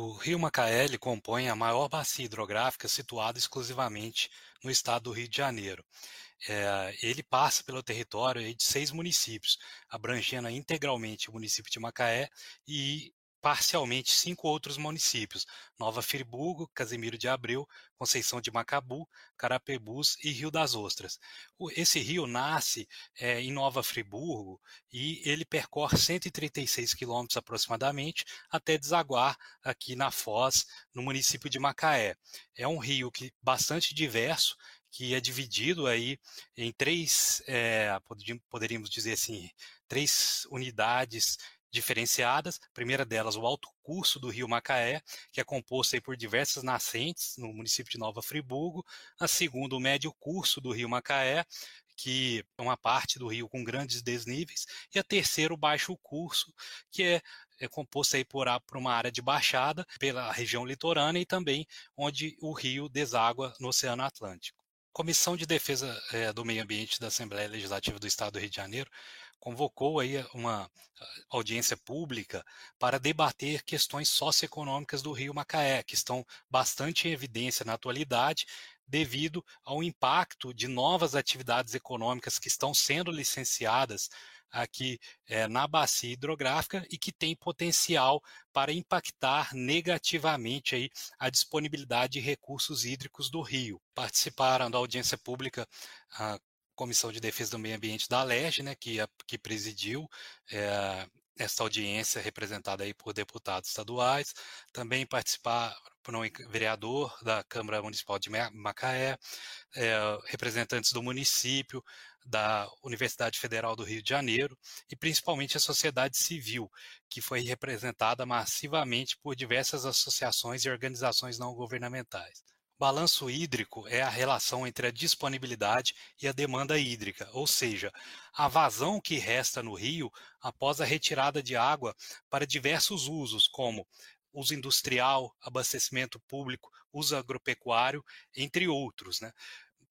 O rio Macaé compõe a maior bacia hidrográfica situada exclusivamente no estado do Rio de Janeiro. É, ele passa pelo território de seis municípios, abrangendo integralmente o município de Macaé e parcialmente cinco outros municípios: Nova Friburgo, Casimiro de Abreu, Conceição de Macabu, Carapebus e Rio das Ostras. Esse rio nasce é, em Nova Friburgo e ele percorre 136 quilômetros aproximadamente até desaguar aqui na Foz, no município de Macaé. É um rio que bastante diverso que é dividido aí em três, é, poderíamos dizer assim, três unidades diferenciadas. A primeira delas, o alto curso do rio Macaé, que é composto por diversas nascentes no município de Nova Friburgo. A segunda, o médio curso do rio Macaé, que é uma parte do rio com grandes desníveis. E a terceira, o baixo curso, que é é composto aí por, por, uma área de baixada pela região litorânea e também onde o rio deságua no Oceano Atlântico. Comissão de Defesa é, do Meio Ambiente da Assembleia Legislativa do Estado do Rio de Janeiro convocou aí uma ah, audiência pública para debater questões socioeconômicas do Rio Macaé, que estão bastante em evidência na atualidade, devido ao impacto de novas atividades econômicas que estão sendo licenciadas aqui é, na bacia hidrográfica e que tem potencial para impactar negativamente aí a disponibilidade de recursos hídricos do rio. Participaram da audiência pública a Comissão de Defesa do Meio Ambiente da LERJ, né, que, que presidiu é, esta audiência representada aí por deputados estaduais, também participar um vereador da Câmara Municipal de Macaé, é, representantes do município, da Universidade Federal do Rio de Janeiro e principalmente a sociedade civil, que foi representada massivamente por diversas associações e organizações não governamentais. Balanço hídrico é a relação entre a disponibilidade e a demanda hídrica, ou seja, a vazão que resta no rio após a retirada de água para diversos usos, como uso industrial, abastecimento público, uso agropecuário, entre outros. Né?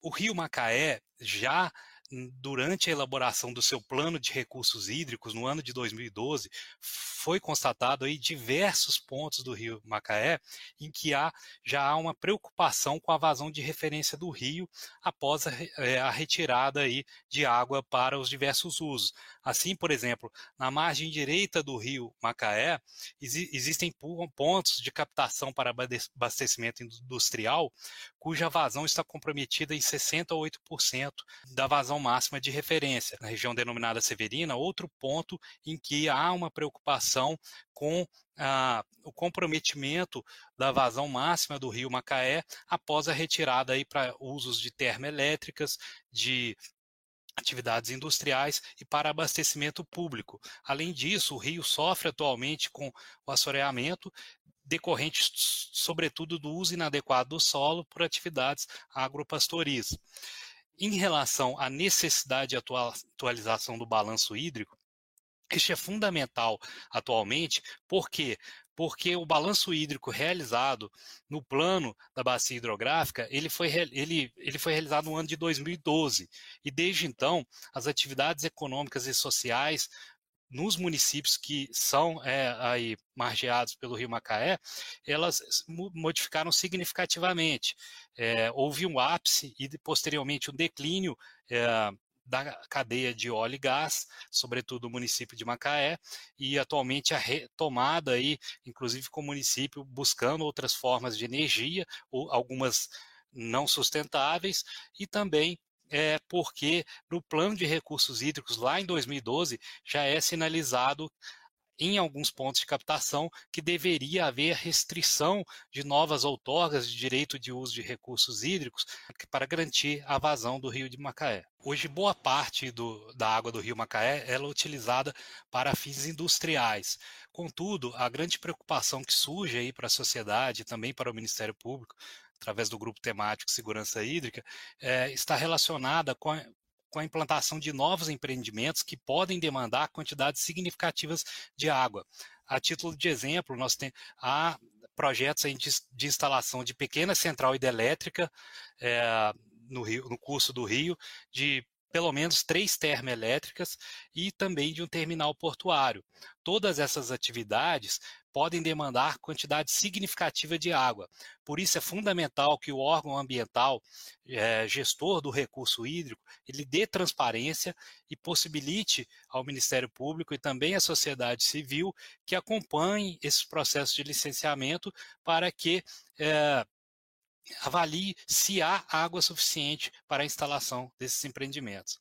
O rio Macaé já durante a elaboração do seu plano de recursos hídricos no ano de 2012, foi constatado aí diversos pontos do rio Macaé em que há, já há uma preocupação com a vazão de referência do rio após a, é, a retirada aí de água para os diversos usos. Assim, por exemplo, na margem direita do rio Macaé, exi existem pontos de captação para abastecimento industrial cuja vazão está comprometida em 60 a 8% da vazão máxima de referência. Na região denominada Severina, outro ponto em que há uma preocupação com ah, o comprometimento da vazão máxima do rio Macaé após a retirada para usos de termoelétricas, de atividades industriais e para abastecimento público. Além disso, o rio sofre atualmente com o assoreamento decorrente, sobretudo, do uso inadequado do solo por atividades agropastoris. Em relação à necessidade de atualização do balanço hídrico, este é fundamental atualmente, por quê? Porque o balanço hídrico realizado no plano da bacia hidrográfica, ele foi, ele, ele foi realizado no ano de 2012. E desde então, as atividades econômicas e sociais nos municípios que são é, aí margeados pelo Rio Macaé, elas modificaram significativamente. É, houve um ápice e posteriormente um declínio é, da cadeia de óleo e gás, sobretudo o município de Macaé, e atualmente a retomada aí, inclusive com o município buscando outras formas de energia, ou algumas não sustentáveis, e também é porque no plano de recursos hídricos, lá em 2012, já é sinalizado em alguns pontos de captação que deveria haver restrição de novas outorgas de direito de uso de recursos hídricos para garantir a vazão do rio de Macaé. Hoje, boa parte do, da água do rio Macaé é utilizada para fins industriais. Contudo, a grande preocupação que surge aí para a sociedade e também para o Ministério Público, através do grupo temático Segurança Hídrica, é, está relacionada com a, com a implantação de novos empreendimentos que podem demandar quantidades significativas de água. A título de exemplo, nós temos há projetos de, de, instalação de pequena central hidrelétrica é, no, rio, no curso do rio, de pelo menos três termoelétricas e também de um terminal portuário. Todas essas atividades podem demandar quantidade significativa de água. Por isso é fundamental que o órgão ambiental, é, gestor do recurso hídrico, ele dê transparência e possibilite ao Ministério Público e também à sociedade civil que acompanhe esses processos de licenciamento para que é, avalie se há água suficiente para a instalação desses empreendimentos.